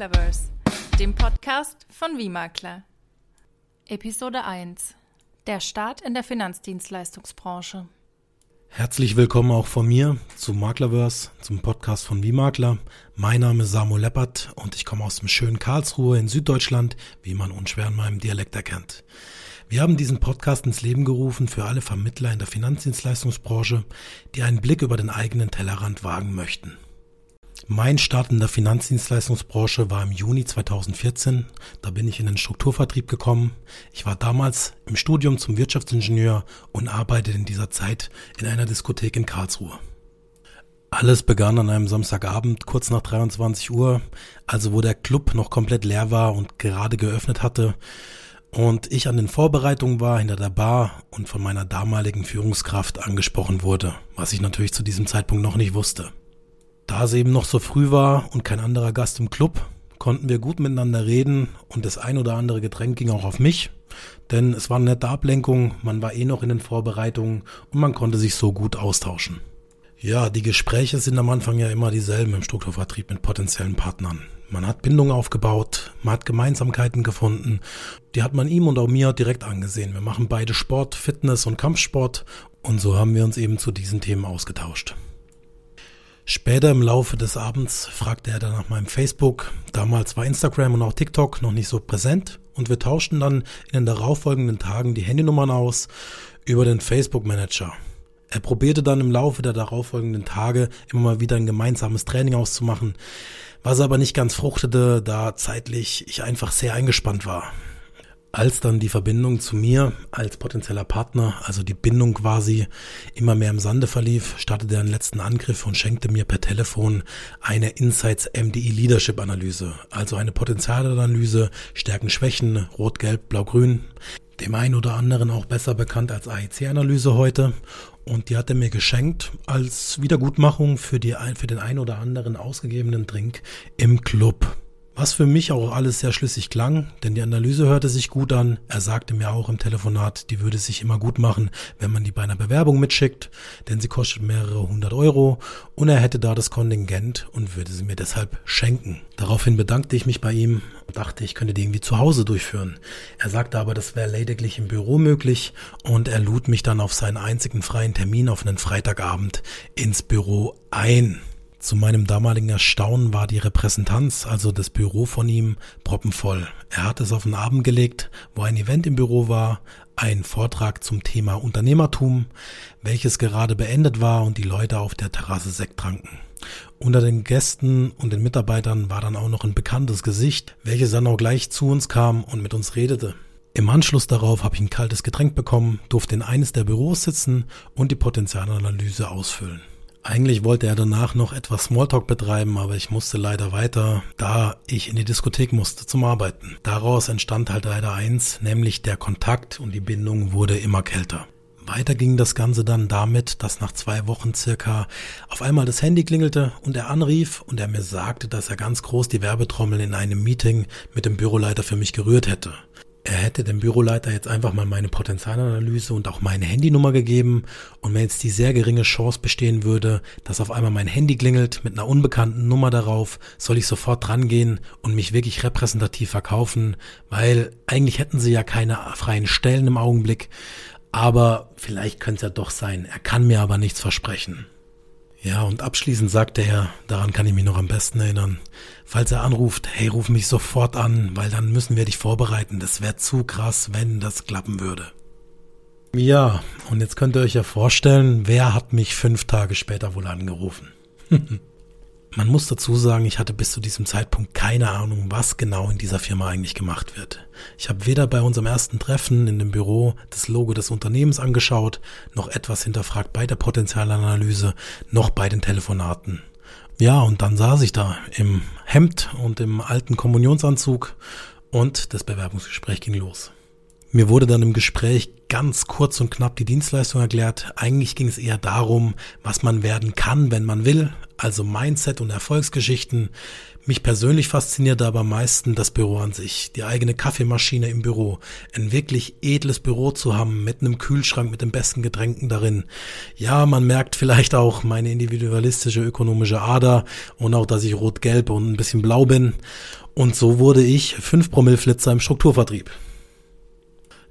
Maklerverse, dem Podcast von Wie Episode 1. Der Start in der Finanzdienstleistungsbranche. Herzlich willkommen auch von mir zu Maklerverse, zum Podcast von Wie Mein Name ist Samuel Leppert und ich komme aus dem schönen Karlsruhe in Süddeutschland, wie man unschwer in meinem Dialekt erkennt. Wir haben diesen Podcast ins Leben gerufen für alle Vermittler in der Finanzdienstleistungsbranche, die einen Blick über den eigenen Tellerrand wagen möchten. Mein Start in der Finanzdienstleistungsbranche war im Juni 2014. Da bin ich in den Strukturvertrieb gekommen. Ich war damals im Studium zum Wirtschaftsingenieur und arbeitete in dieser Zeit in einer Diskothek in Karlsruhe. Alles begann an einem Samstagabend kurz nach 23 Uhr, also wo der Club noch komplett leer war und gerade geöffnet hatte und ich an den Vorbereitungen war hinter der Bar und von meiner damaligen Führungskraft angesprochen wurde, was ich natürlich zu diesem Zeitpunkt noch nicht wusste. Da es eben noch so früh war und kein anderer Gast im Club, konnten wir gut miteinander reden und das ein oder andere Getränk ging auch auf mich, denn es war eine nette Ablenkung, man war eh noch in den Vorbereitungen und man konnte sich so gut austauschen. Ja, die Gespräche sind am Anfang ja immer dieselben im Strukturvertrieb mit potenziellen Partnern. Man hat Bindungen aufgebaut, man hat Gemeinsamkeiten gefunden. Die hat man ihm und auch mir direkt angesehen. Wir machen beide Sport, Fitness und Kampfsport und so haben wir uns eben zu diesen Themen ausgetauscht. Später im Laufe des Abends fragte er dann nach meinem Facebook. Damals war Instagram und auch TikTok noch nicht so präsent und wir tauschten dann in den darauffolgenden Tagen die Handynummern aus über den Facebook Manager. Er probierte dann im Laufe der darauffolgenden Tage immer mal wieder ein gemeinsames Training auszumachen, was aber nicht ganz fruchtete, da zeitlich ich einfach sehr eingespannt war. Als dann die Verbindung zu mir als potenzieller Partner, also die Bindung quasi immer mehr im Sande verlief, startete er einen letzten Angriff und schenkte mir per Telefon eine Insights MDI Leadership Analyse, also eine Potenzialanalyse, Stärken, Schwächen, Rot, Gelb, Blau, Grün, dem einen oder anderen auch besser bekannt als AEC-Analyse heute. Und die hat er mir geschenkt als Wiedergutmachung für, die, für den ein oder anderen ausgegebenen Drink im Club. Was für mich auch alles sehr schlüssig klang, denn die Analyse hörte sich gut an. Er sagte mir auch im Telefonat, die würde sich immer gut machen, wenn man die bei einer Bewerbung mitschickt, denn sie kostet mehrere hundert Euro und er hätte da das Kontingent und würde sie mir deshalb schenken. Daraufhin bedankte ich mich bei ihm dachte, ich könnte die irgendwie zu Hause durchführen. Er sagte aber, das wäre lediglich im Büro möglich und er lud mich dann auf seinen einzigen freien Termin auf einen Freitagabend ins Büro ein. Zu meinem damaligen Erstaunen war die Repräsentanz, also das Büro von ihm, proppenvoll. Er hat es auf den Abend gelegt, wo ein Event im Büro war, ein Vortrag zum Thema Unternehmertum, welches gerade beendet war und die Leute auf der Terrasse Sekt tranken. Unter den Gästen und den Mitarbeitern war dann auch noch ein bekanntes Gesicht, welches dann auch gleich zu uns kam und mit uns redete. Im Anschluss darauf habe ich ein kaltes Getränk bekommen, durfte in eines der Büros sitzen und die Potenzialanalyse ausfüllen. Eigentlich wollte er danach noch etwas Smalltalk betreiben, aber ich musste leider weiter, da ich in die Diskothek musste zum Arbeiten. Daraus entstand halt leider eins, nämlich der Kontakt und die Bindung wurde immer kälter. Weiter ging das Ganze dann damit, dass nach zwei Wochen circa auf einmal das Handy klingelte und er anrief und er mir sagte, dass er ganz groß die Werbetrommel in einem Meeting mit dem Büroleiter für mich gerührt hätte. Er hätte dem Büroleiter jetzt einfach mal meine Potenzialanalyse und auch meine Handynummer gegeben und wenn jetzt die sehr geringe Chance bestehen würde, dass auf einmal mein Handy klingelt mit einer unbekannten Nummer darauf, soll ich sofort drangehen und mich wirklich repräsentativ verkaufen, weil eigentlich hätten sie ja keine freien Stellen im Augenblick, aber vielleicht könnte es ja doch sein. Er kann mir aber nichts versprechen. Ja, und abschließend sagte er, daran kann ich mich noch am besten erinnern, falls er anruft, hey, ruf mich sofort an, weil dann müssen wir dich vorbereiten. Das wäre zu krass, wenn das klappen würde. Ja, und jetzt könnt ihr euch ja vorstellen, wer hat mich fünf Tage später wohl angerufen? Man muss dazu sagen, ich hatte bis zu diesem Zeitpunkt keine Ahnung, was genau in dieser Firma eigentlich gemacht wird. Ich habe weder bei unserem ersten Treffen in dem Büro das Logo des Unternehmens angeschaut, noch etwas hinterfragt bei der Potenzialanalyse, noch bei den Telefonaten. Ja, und dann saß ich da im Hemd und im alten Kommunionsanzug und das Bewerbungsgespräch ging los. Mir wurde dann im Gespräch ganz kurz und knapp die Dienstleistung erklärt. Eigentlich ging es eher darum, was man werden kann, wenn man will, also Mindset und Erfolgsgeschichten. Mich persönlich fasziniert aber am meisten das Büro an sich, die eigene Kaffeemaschine im Büro, ein wirklich edles Büro zu haben mit einem Kühlschrank mit den besten Getränken darin. Ja, man merkt vielleicht auch meine individualistische ökonomische Ader und auch, dass ich rot-gelb und ein bisschen blau bin. Und so wurde ich 5 Promille Flitzer im Strukturvertrieb.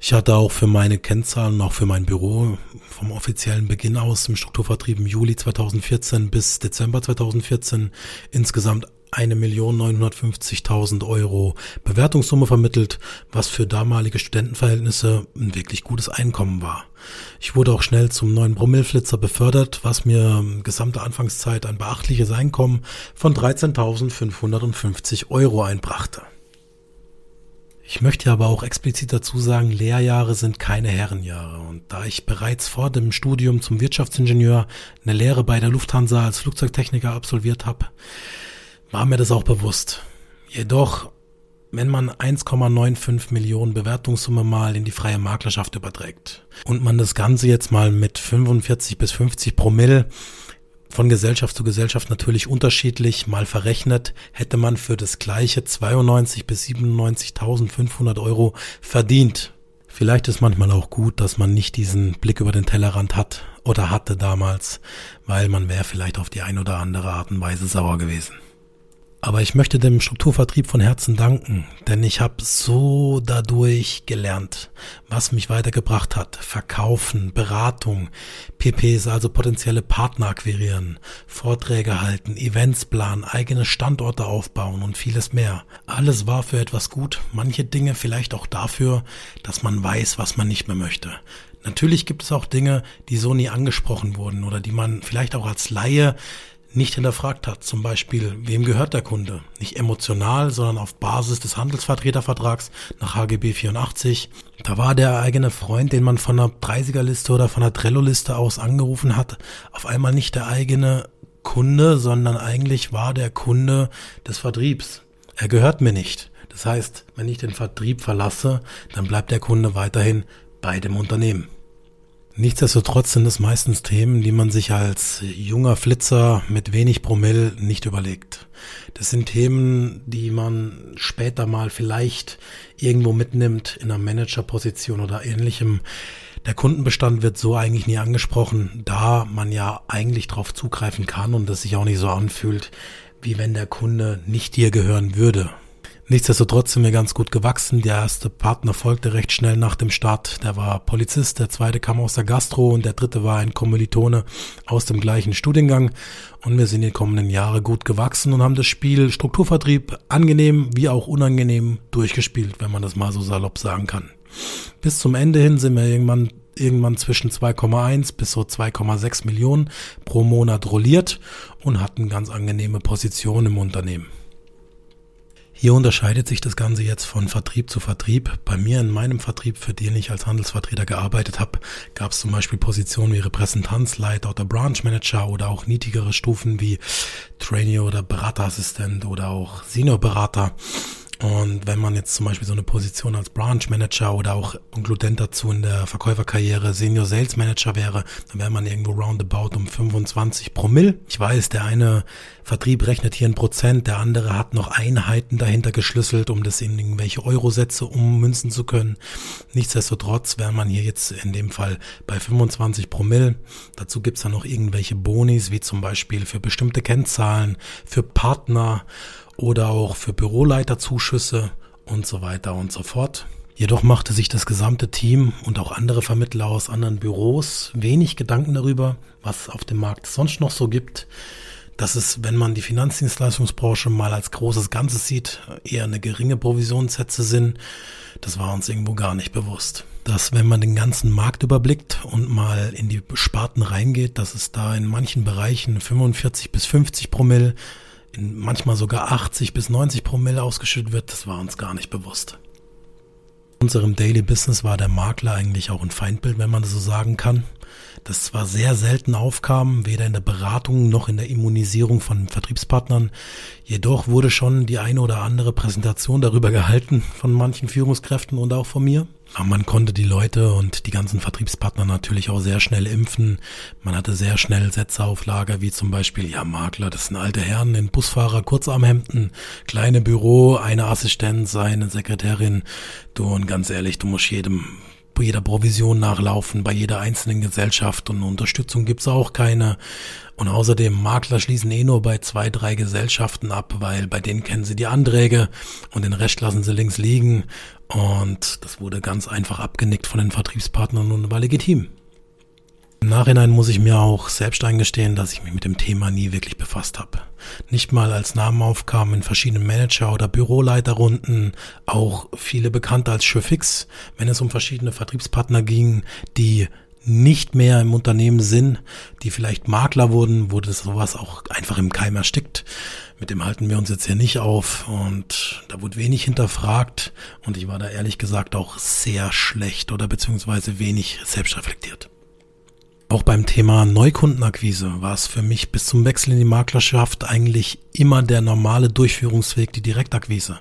Ich hatte auch für meine Kennzahlen, auch für mein Büro vom offiziellen Beginn aus im Strukturvertrieb im Juli 2014 bis Dezember 2014 insgesamt 1.950.000 Euro Bewertungssumme vermittelt, was für damalige Studentenverhältnisse ein wirklich gutes Einkommen war. Ich wurde auch schnell zum neuen Brummelflitzer befördert, was mir gesamte Anfangszeit ein beachtliches Einkommen von 13.550 Euro einbrachte. Ich möchte aber auch explizit dazu sagen, Lehrjahre sind keine Herrenjahre. Und da ich bereits vor dem Studium zum Wirtschaftsingenieur eine Lehre bei der Lufthansa als Flugzeugtechniker absolviert habe, war mir das auch bewusst. Jedoch, wenn man 1,95 Millionen Bewertungssumme mal in die freie Maklerschaft überträgt und man das Ganze jetzt mal mit 45 bis 50 Promille von Gesellschaft zu Gesellschaft natürlich unterschiedlich mal verrechnet, hätte man für das gleiche 92 bis 97.500 Euro verdient. Vielleicht ist manchmal auch gut, dass man nicht diesen Blick über den Tellerrand hat oder hatte damals, weil man wäre vielleicht auf die ein oder andere Art und Weise sauer gewesen. Aber ich möchte dem Strukturvertrieb von Herzen danken, denn ich habe so dadurch gelernt, was mich weitergebracht hat. Verkaufen, Beratung, PPs, also potenzielle Partner akquirieren, Vorträge halten, Events planen, eigene Standorte aufbauen und vieles mehr. Alles war für etwas gut, manche Dinge vielleicht auch dafür, dass man weiß, was man nicht mehr möchte. Natürlich gibt es auch Dinge, die so nie angesprochen wurden oder die man vielleicht auch als Laie nicht hinterfragt hat. Zum Beispiel, wem gehört der Kunde? Nicht emotional, sondern auf Basis des Handelsvertretervertrags nach HGB 84. Da war der eigene Freund, den man von einer 30er-Liste oder von einer Trello-Liste aus angerufen hat, auf einmal nicht der eigene Kunde, sondern eigentlich war der Kunde des Vertriebs. Er gehört mir nicht. Das heißt, wenn ich den Vertrieb verlasse, dann bleibt der Kunde weiterhin bei dem Unternehmen. Nichtsdestotrotz sind es meistens Themen, die man sich als junger Flitzer mit wenig Promille nicht überlegt. Das sind Themen, die man später mal vielleicht irgendwo mitnimmt in einer Managerposition oder ähnlichem. Der Kundenbestand wird so eigentlich nie angesprochen, da man ja eigentlich darauf zugreifen kann und es sich auch nicht so anfühlt, wie wenn der Kunde nicht dir gehören würde. Nichtsdestotrotz sind wir ganz gut gewachsen. Der erste Partner folgte recht schnell nach dem Start. Der war Polizist, der zweite kam aus der Gastro und der dritte war ein Kommilitone aus dem gleichen Studiengang. Und wir sind die kommenden Jahre gut gewachsen und haben das Spiel Strukturvertrieb angenehm wie auch unangenehm durchgespielt, wenn man das mal so salopp sagen kann. Bis zum Ende hin sind wir irgendwann irgendwann zwischen 2,1 bis so 2,6 Millionen pro Monat rolliert und hatten ganz angenehme Positionen im Unternehmen. Hier unterscheidet sich das Ganze jetzt von Vertrieb zu Vertrieb. Bei mir in meinem Vertrieb, für den ich als Handelsvertreter gearbeitet habe, gab es zum Beispiel Positionen wie Repräsentanzleiter oder Branch Manager oder auch niedrigere Stufen wie Trainee oder Beraterassistent oder auch Seniorberater. Und wenn man jetzt zum Beispiel so eine Position als Branch Manager oder auch inkludent dazu in der Verkäuferkarriere Senior Sales Manager wäre, dann wäre man irgendwo roundabout um 25 Promille. Ich weiß, der eine Vertrieb rechnet hier in Prozent, der andere hat noch Einheiten dahinter geschlüsselt, um das in irgendwelche Eurosätze ummünzen zu können. Nichtsdestotrotz wäre man hier jetzt in dem Fall bei 25 Promille. Dazu gibt's dann noch irgendwelche Bonis, wie zum Beispiel für bestimmte Kennzahlen, für Partner oder auch für Büroleiterzuschüsse und so weiter und so fort. Jedoch machte sich das gesamte Team und auch andere Vermittler aus anderen Büros wenig Gedanken darüber, was auf dem Markt sonst noch so gibt. Dass es, wenn man die Finanzdienstleistungsbranche mal als großes Ganzes sieht, eher eine geringe Provisionssätze sind. Das war uns irgendwo gar nicht bewusst. Dass, wenn man den ganzen Markt überblickt und mal in die Sparten reingeht, dass es da in manchen Bereichen 45 bis 50 Promille in manchmal sogar 80 bis 90 Promille ausgeschüttet wird, das war uns gar nicht bewusst. In unserem Daily Business war der Makler eigentlich auch ein Feindbild, wenn man das so sagen kann. Das zwar sehr selten aufkam, weder in der Beratung noch in der Immunisierung von Vertriebspartnern, jedoch wurde schon die eine oder andere Präsentation darüber gehalten von manchen Führungskräften und auch von mir. Man konnte die Leute und die ganzen Vertriebspartner natürlich auch sehr schnell impfen. Man hatte sehr schnell Sätze auf Lager, wie zum Beispiel, ja, Makler, das sind alte Herren in Busfahrer, Kurzarmhemden, kleine Büro, eine Assistenz, eine Sekretärin. Du, und ganz ehrlich, du musst jedem jeder Provision nachlaufen, bei jeder einzelnen Gesellschaft und Unterstützung gibt's auch keine. Und außerdem, Makler schließen eh nur bei zwei, drei Gesellschaften ab, weil bei denen kennen sie die Anträge und den Rest lassen sie links liegen. Und das wurde ganz einfach abgenickt von den Vertriebspartnern und war legitim. Im Nachhinein muss ich mir auch selbst eingestehen, dass ich mich mit dem Thema nie wirklich befasst habe. Nicht mal als Namen aufkamen in verschiedenen Manager- oder Büroleiterrunden, auch viele bekannt als Chefix, wenn es um verschiedene Vertriebspartner ging, die nicht mehr im Unternehmen sind, die vielleicht Makler wurden, wurde sowas auch einfach im Keim erstickt. Mit dem halten wir uns jetzt hier nicht auf und da wurde wenig hinterfragt und ich war da ehrlich gesagt auch sehr schlecht oder beziehungsweise wenig selbstreflektiert. Auch beim Thema Neukundenakquise war es für mich bis zum Wechsel in die Maklerschaft eigentlich immer der normale Durchführungsweg, die Direktakquise.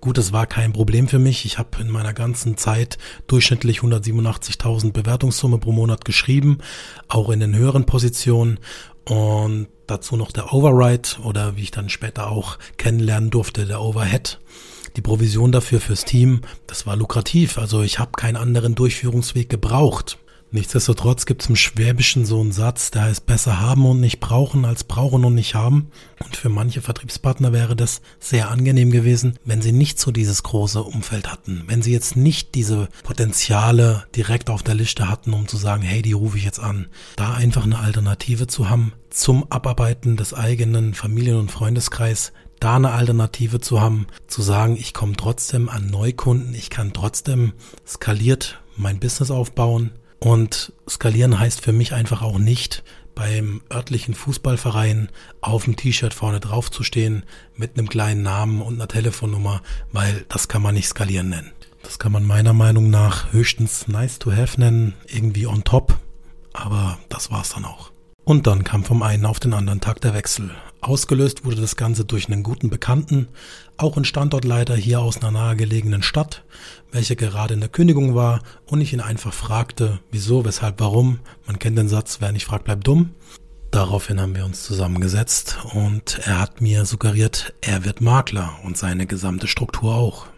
Gut, es war kein Problem für mich. Ich habe in meiner ganzen Zeit durchschnittlich 187.000 Bewertungssumme pro Monat geschrieben, auch in den höheren Positionen. Und dazu noch der Override oder wie ich dann später auch kennenlernen durfte, der Overhead. Die Provision dafür fürs Team, das war lukrativ. Also ich habe keinen anderen Durchführungsweg gebraucht. Nichtsdestotrotz gibt es im Schwäbischen so einen Satz, der heißt besser haben und nicht brauchen als brauchen und nicht haben. Und für manche Vertriebspartner wäre das sehr angenehm gewesen, wenn sie nicht so dieses große Umfeld hatten. Wenn sie jetzt nicht diese Potenziale direkt auf der Liste hatten, um zu sagen, hey, die rufe ich jetzt an. Da einfach eine Alternative zu haben zum Abarbeiten des eigenen Familien- und Freundeskreis, da eine Alternative zu haben, zu sagen, ich komme trotzdem an Neukunden, ich kann trotzdem skaliert mein Business aufbauen und skalieren heißt für mich einfach auch nicht, beim örtlichen Fußballverein auf dem T-Shirt vorne drauf zu stehen mit einem kleinen Namen und einer Telefonnummer, weil das kann man nicht skalieren nennen. Das kann man meiner Meinung nach höchstens nice to have nennen, irgendwie on top, aber das war's dann auch. Und dann kam vom einen auf den anderen Tag der Wechsel. Ausgelöst wurde das Ganze durch einen guten Bekannten, auch ein Standortleiter hier aus einer nahegelegenen Stadt, welcher gerade in der Kündigung war und ich ihn einfach fragte, wieso, weshalb, warum. Man kennt den Satz, wer nicht fragt, bleibt dumm. Daraufhin haben wir uns zusammengesetzt und er hat mir suggeriert, er wird Makler und seine gesamte Struktur auch.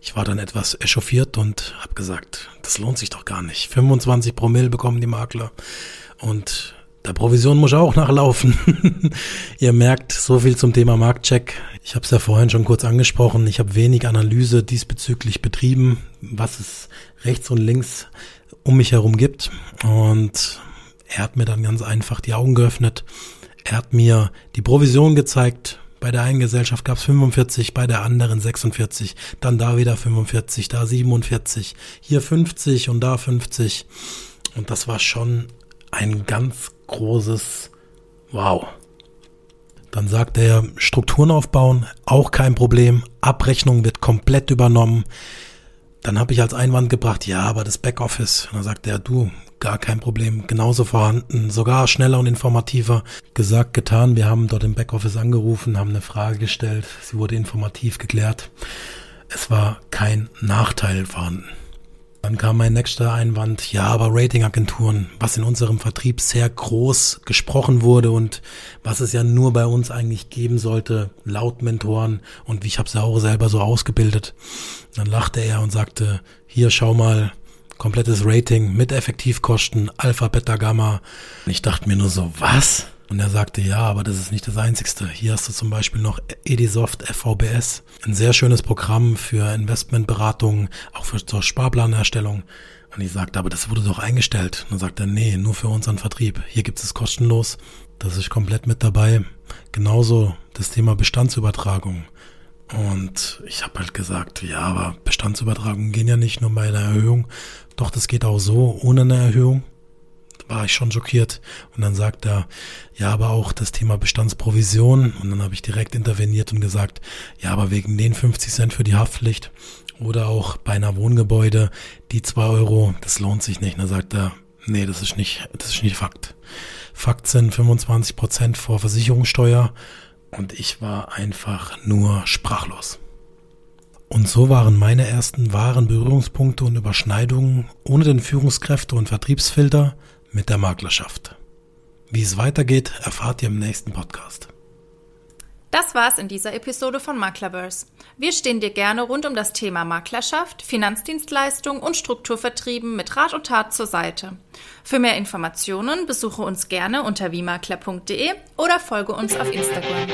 Ich war dann etwas echauffiert und habe gesagt, das lohnt sich doch gar nicht. 25 Promille bekommen die Makler und der Provision muss auch nachlaufen. Ihr merkt, so viel zum Thema Marktcheck. Ich habe es ja vorhin schon kurz angesprochen. Ich habe wenig Analyse diesbezüglich betrieben, was es rechts und links um mich herum gibt. Und er hat mir dann ganz einfach die Augen geöffnet. Er hat mir die Provision gezeigt. Bei der einen Gesellschaft gab es 45, bei der anderen 46, dann da wieder 45, da 47, hier 50 und da 50. Und das war schon ein ganz großes Wow. Dann sagt er, Strukturen aufbauen, auch kein Problem. Abrechnung wird komplett übernommen. Dann habe ich als Einwand gebracht, ja, aber das Backoffice. dann sagt er, du, gar kein Problem, genauso vorhanden, sogar schneller und informativer. Gesagt, getan. Wir haben dort im Backoffice angerufen, haben eine Frage gestellt. Sie wurde informativ geklärt. Es war kein Nachteil vorhanden. Dann kam mein nächster Einwand, ja, aber Ratingagenturen, was in unserem Vertrieb sehr groß gesprochen wurde und was es ja nur bei uns eigentlich geben sollte, laut Mentoren und wie ich habe es ja auch selber so ausgebildet. Dann lachte er und sagte, hier schau mal, komplettes Rating mit Effektivkosten, Alpha, Beta, Gamma. Und ich dachte mir nur so, was? Und er sagte, ja, aber das ist nicht das Einzigste. Hier hast du zum Beispiel noch Edisoft FVBS, ein sehr schönes Programm für Investmentberatung, auch für zur Sparplanerstellung. Und ich sagte, aber das wurde doch eingestellt. Und dann sagt er, nee, nur für unseren Vertrieb. Hier gibt es kostenlos. Das ist komplett mit dabei. Genauso das Thema Bestandsübertragung. Und ich habe halt gesagt, ja, aber Bestandsübertragungen gehen ja nicht nur bei einer Erhöhung. Doch, das geht auch so ohne eine Erhöhung war ich schon schockiert. Und dann sagt er, ja, aber auch das Thema Bestandsprovision. Und dann habe ich direkt interveniert und gesagt, ja, aber wegen den 50 Cent für die Haftpflicht oder auch bei einer Wohngebäude, die zwei Euro, das lohnt sich nicht. Und dann sagt er, nee, das ist nicht, das ist nicht Fakt. Fakt sind 25 Prozent vor Versicherungssteuer und ich war einfach nur sprachlos. Und so waren meine ersten wahren Berührungspunkte und Überschneidungen ohne den Führungskräfte- und Vertriebsfilter mit der Maklerschaft. Wie es weitergeht, erfahrt ihr im nächsten Podcast. Das war's in dieser Episode von Maklerverse. Wir stehen dir gerne rund um das Thema Maklerschaft, Finanzdienstleistung und Strukturvertrieben mit Rat und Tat zur Seite. Für mehr Informationen besuche uns gerne unter wiemakler.de oder folge uns auf Instagram.